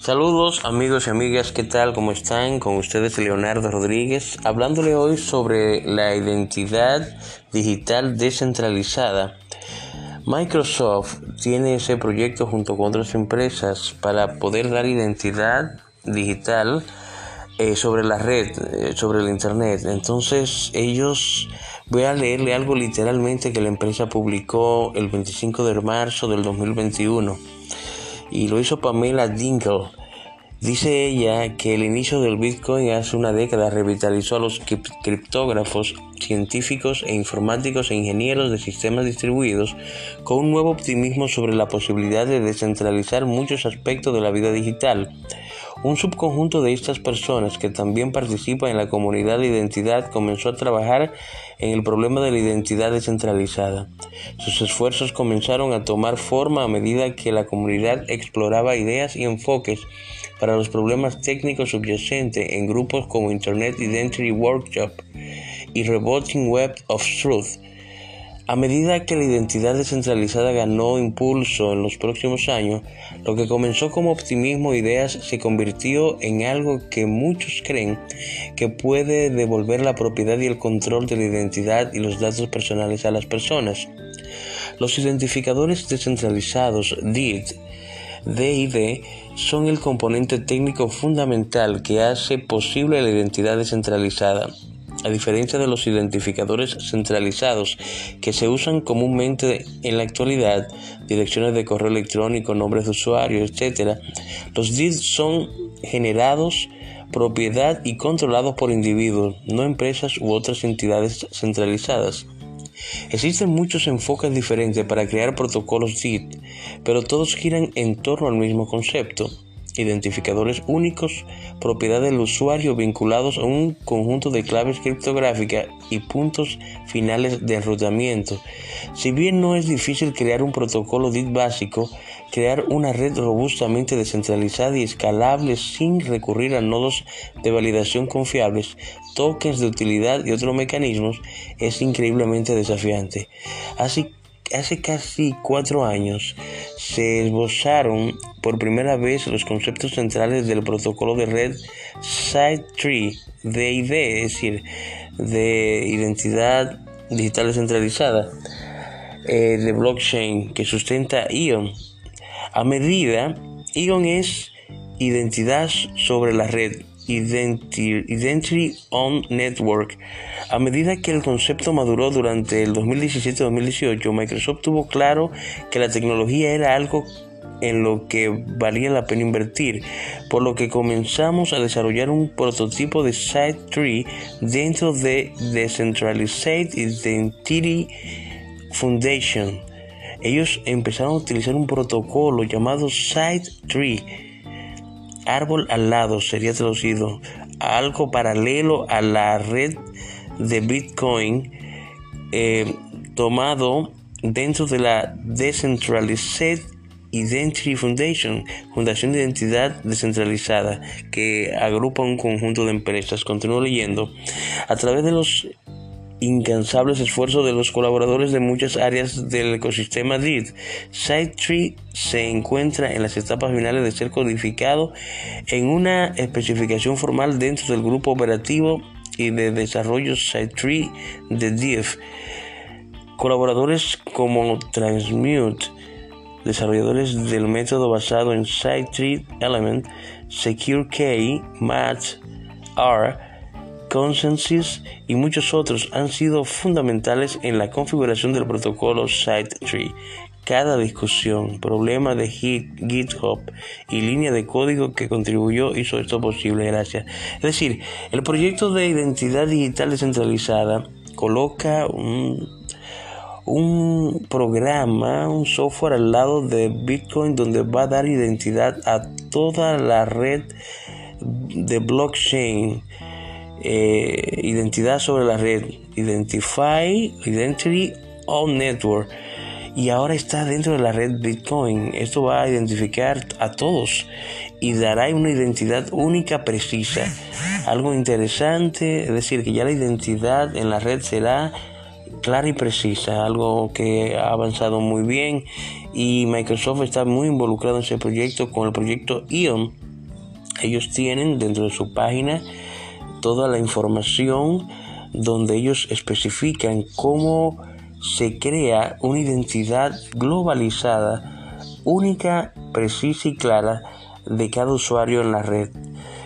Saludos amigos y amigas, ¿qué tal? ¿Cómo están? Con ustedes Leonardo Rodríguez, hablándole hoy sobre la identidad digital descentralizada. Microsoft tiene ese proyecto junto con otras empresas para poder dar identidad digital eh, sobre la red, eh, sobre el Internet. Entonces ellos, voy a leerle algo literalmente que la empresa publicó el 25 de marzo del 2021 y lo hizo Pamela Dingle. Dice ella que el inicio del Bitcoin hace una década revitalizó a los criptógrafos, científicos e informáticos e ingenieros de sistemas distribuidos con un nuevo optimismo sobre la posibilidad de descentralizar muchos aspectos de la vida digital. Un subconjunto de estas personas que también participa en la comunidad de identidad comenzó a trabajar en el problema de la identidad descentralizada. Sus esfuerzos comenzaron a tomar forma a medida que la comunidad exploraba ideas y enfoques para los problemas técnicos subyacentes en grupos como Internet Identity Workshop y Rebooting Web of Truth a medida que la identidad descentralizada ganó impulso en los próximos años, lo que comenzó como optimismo e ideas se convirtió en algo que muchos creen que puede devolver la propiedad y el control de la identidad y los datos personales a las personas. Los identificadores descentralizados DID DID son el componente técnico fundamental que hace posible la identidad descentralizada a diferencia de los identificadores centralizados que se usan comúnmente en la actualidad, direcciones de correo electrónico, nombres de usuario, etc., los DID son generados, propiedad y controlados por individuos, no empresas u otras entidades centralizadas. Existen muchos enfoques diferentes para crear protocolos DID, pero todos giran en torno al mismo concepto identificadores únicos, propiedad del usuario vinculados a un conjunto de claves criptográficas y puntos finales de enrutamiento. Si bien no es difícil crear un protocolo DIT básico, crear una red robustamente descentralizada y escalable sin recurrir a nodos de validación confiables, tokens de utilidad y otros mecanismos es increíblemente desafiante. Así hace casi cuatro años se esbozaron por primera vez los conceptos centrales del protocolo de red Side DID, es decir, de identidad digital descentralizada eh, de blockchain que sustenta ION. A medida, ION es identidad sobre la red Identity on Network. A medida que el concepto maduró durante el 2017-2018, Microsoft tuvo claro que la tecnología era algo en lo que valía la pena invertir, por lo que comenzamos a desarrollar un prototipo de Side Tree dentro de Decentralized Identity Foundation. Ellos empezaron a utilizar un protocolo llamado Side Tree árbol al lado sería traducido algo paralelo a la red de Bitcoin eh, tomado dentro de la Decentralized Identity Foundation, Fundación de Identidad Descentralizada, que agrupa un conjunto de empresas. Continúo leyendo. A través de los incansables esfuerzos de los colaboradores de muchas áreas del ecosistema DID. SideTree se encuentra en las etapas finales de ser codificado en una especificación formal dentro del grupo operativo y de desarrollo SideTree de DIF. Colaboradores como Transmute, desarrolladores del método basado en SideTree Element, SecureKey, MAT, R, Consensus y muchos otros han sido fundamentales en la configuración del protocolo SideTree. Cada discusión, problema de GitHub y línea de código que contribuyó hizo esto posible. Gracias. Es decir, el proyecto de identidad digital descentralizada coloca un, un programa, un software al lado de Bitcoin donde va a dar identidad a toda la red de blockchain eh, identidad sobre la red, Identify, Identity on Network. Y ahora está dentro de la red Bitcoin. Esto va a identificar a todos y dará una identidad única precisa. Algo interesante, es decir, que ya la identidad en la red será clara y precisa, algo que ha avanzado muy bien y Microsoft está muy involucrado en ese proyecto con el proyecto ION ellos tienen dentro de su página toda la información donde ellos especifican cómo se crea una identidad globalizada, única, precisa y clara de cada usuario en la red.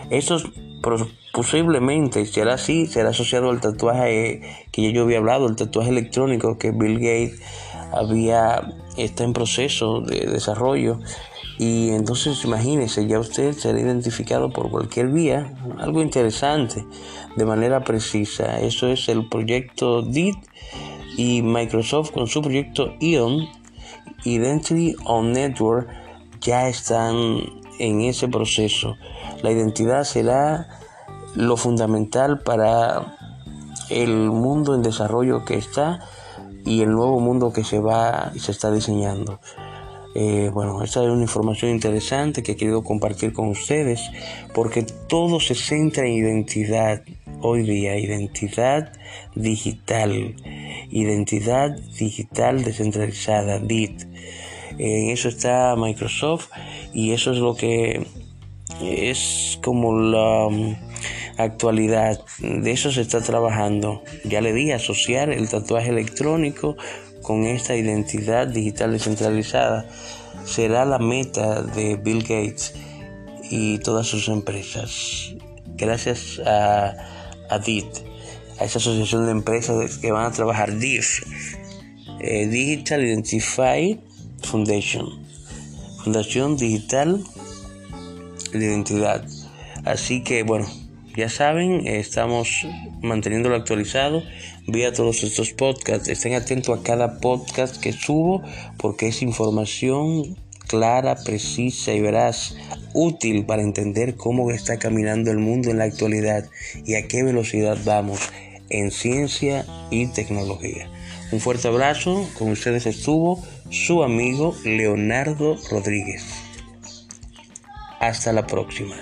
Esto posiblemente será así, será asociado al tatuaje que ya yo había hablado, el tatuaje electrónico que Bill Gates había está en proceso de desarrollo y entonces imagínese, ya usted será identificado por cualquier vía, algo interesante, de manera precisa. Eso es el proyecto DIT y Microsoft con su proyecto ION, Identity on Network, ya están en ese proceso. La identidad será lo fundamental para el mundo en desarrollo que está y el nuevo mundo que se va y se está diseñando. Eh, bueno, esta es una información interesante que he querido compartir con ustedes porque todo se centra en identidad hoy día, identidad digital, identidad digital descentralizada, DIT. En eso está Microsoft y eso es lo que es como la actualidad. De eso se está trabajando. Ya le di asociar el tatuaje electrónico con esta identidad digital descentralizada será la meta de Bill Gates y todas sus empresas. Gracias a, a DIT, a esa asociación de empresas que van a trabajar DIF, eh, Digital Identify Foundation, Fundación Digital de Identidad. Así que bueno, ya saben, estamos manteniéndolo actualizado vía todos estos podcasts. Estén atentos a cada podcast que subo porque es información clara, precisa y veraz, útil para entender cómo está caminando el mundo en la actualidad y a qué velocidad vamos en ciencia y tecnología. Un fuerte abrazo, con ustedes estuvo su amigo Leonardo Rodríguez. Hasta la próxima.